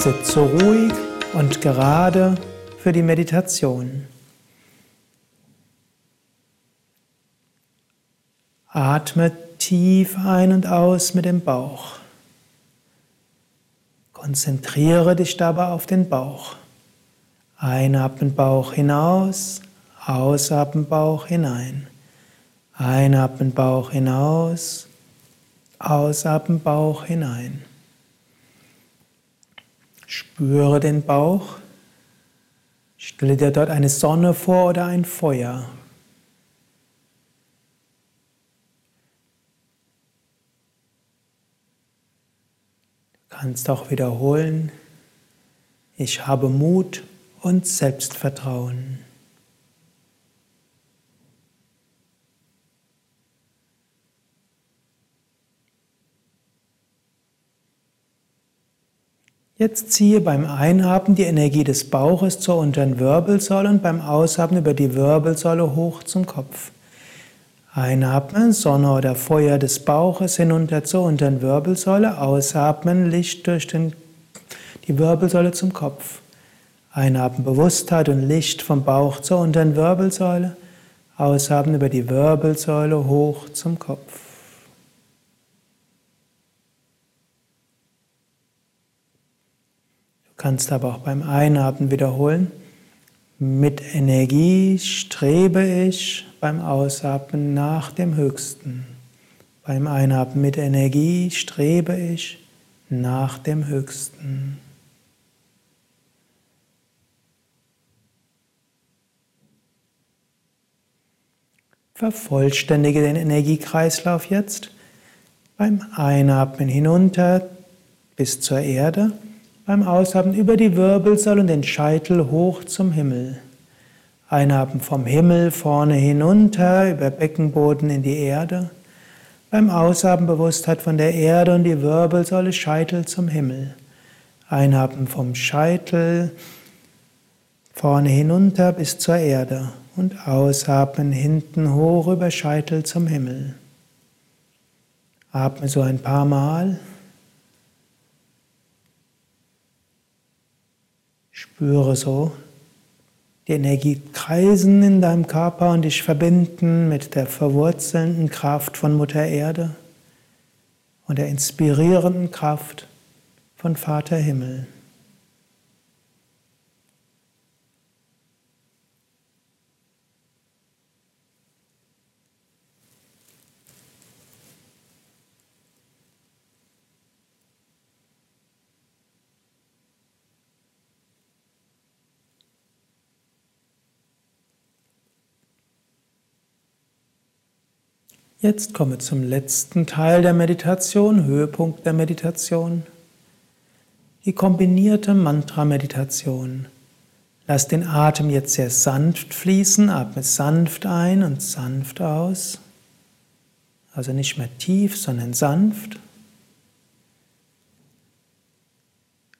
Sitze ruhig und gerade für die Meditation. Atme tief ein und aus mit dem Bauch. Konzentriere dich dabei auf den Bauch. Einatmen Bauch hinaus, ausatmen Bauch hinein. Einatmen Bauch hinaus, ausatmen Bauch hinein. Spüre den Bauch. Stelle dir dort eine Sonne vor oder ein Feuer. Du kannst auch wiederholen, ich habe Mut und Selbstvertrauen. Jetzt ziehe beim Einatmen die Energie des Bauches zur unteren Wirbelsäule und beim Ausatmen über die Wirbelsäule hoch zum Kopf. Einatmen, Sonne oder Feuer des Bauches hinunter zur unteren Wirbelsäule. Ausatmen, Licht durch den, die Wirbelsäule zum Kopf. Einatmen, Bewusstheit und Licht vom Bauch zur unteren Wirbelsäule. Ausatmen über die Wirbelsäule hoch zum Kopf. Kannst aber auch beim Einatmen wiederholen. Mit Energie strebe ich beim Ausatmen nach dem Höchsten. Beim Einatmen mit Energie strebe ich nach dem Höchsten. Vervollständige den Energiekreislauf jetzt. Beim Einatmen hinunter bis zur Erde. Beim Ausatmen über die Wirbelsäule und den Scheitel hoch zum Himmel. Einatmen vom Himmel vorne hinunter, über Beckenboden in die Erde. Beim Ausatmen Bewusstheit von der Erde und die Wirbelsäule Scheitel zum Himmel. Einatmen vom Scheitel vorne hinunter bis zur Erde und ausatmen hinten hoch über Scheitel zum Himmel. Atme so ein paar Mal. Spüre so die Energie kreisen in deinem Körper und dich verbinden mit der verwurzelnden Kraft von Mutter Erde und der inspirierenden Kraft von Vater Himmel. Jetzt komme zum letzten Teil der Meditation, Höhepunkt der Meditation. Die kombinierte Mantra-Meditation. Lass den Atem jetzt sehr sanft fließen, atme sanft ein und sanft aus. Also nicht mehr tief, sondern sanft.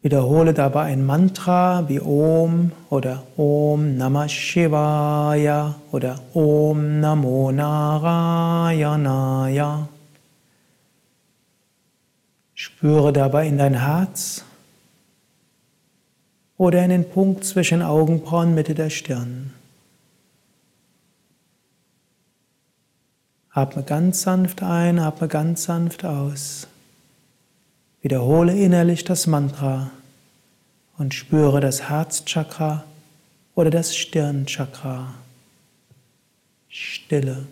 Wiederhole dabei ein Mantra wie Om oder Om Namah Shivaya oder Om Namo Narayanaya. Spüre dabei in dein Herz oder in den Punkt zwischen Augenbrauen Mitte der Stirn. Atme ganz sanft ein, atme ganz sanft aus. Wiederhole innerlich das Mantra und spüre das Herzchakra oder das Stirnchakra. Stille.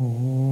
Om.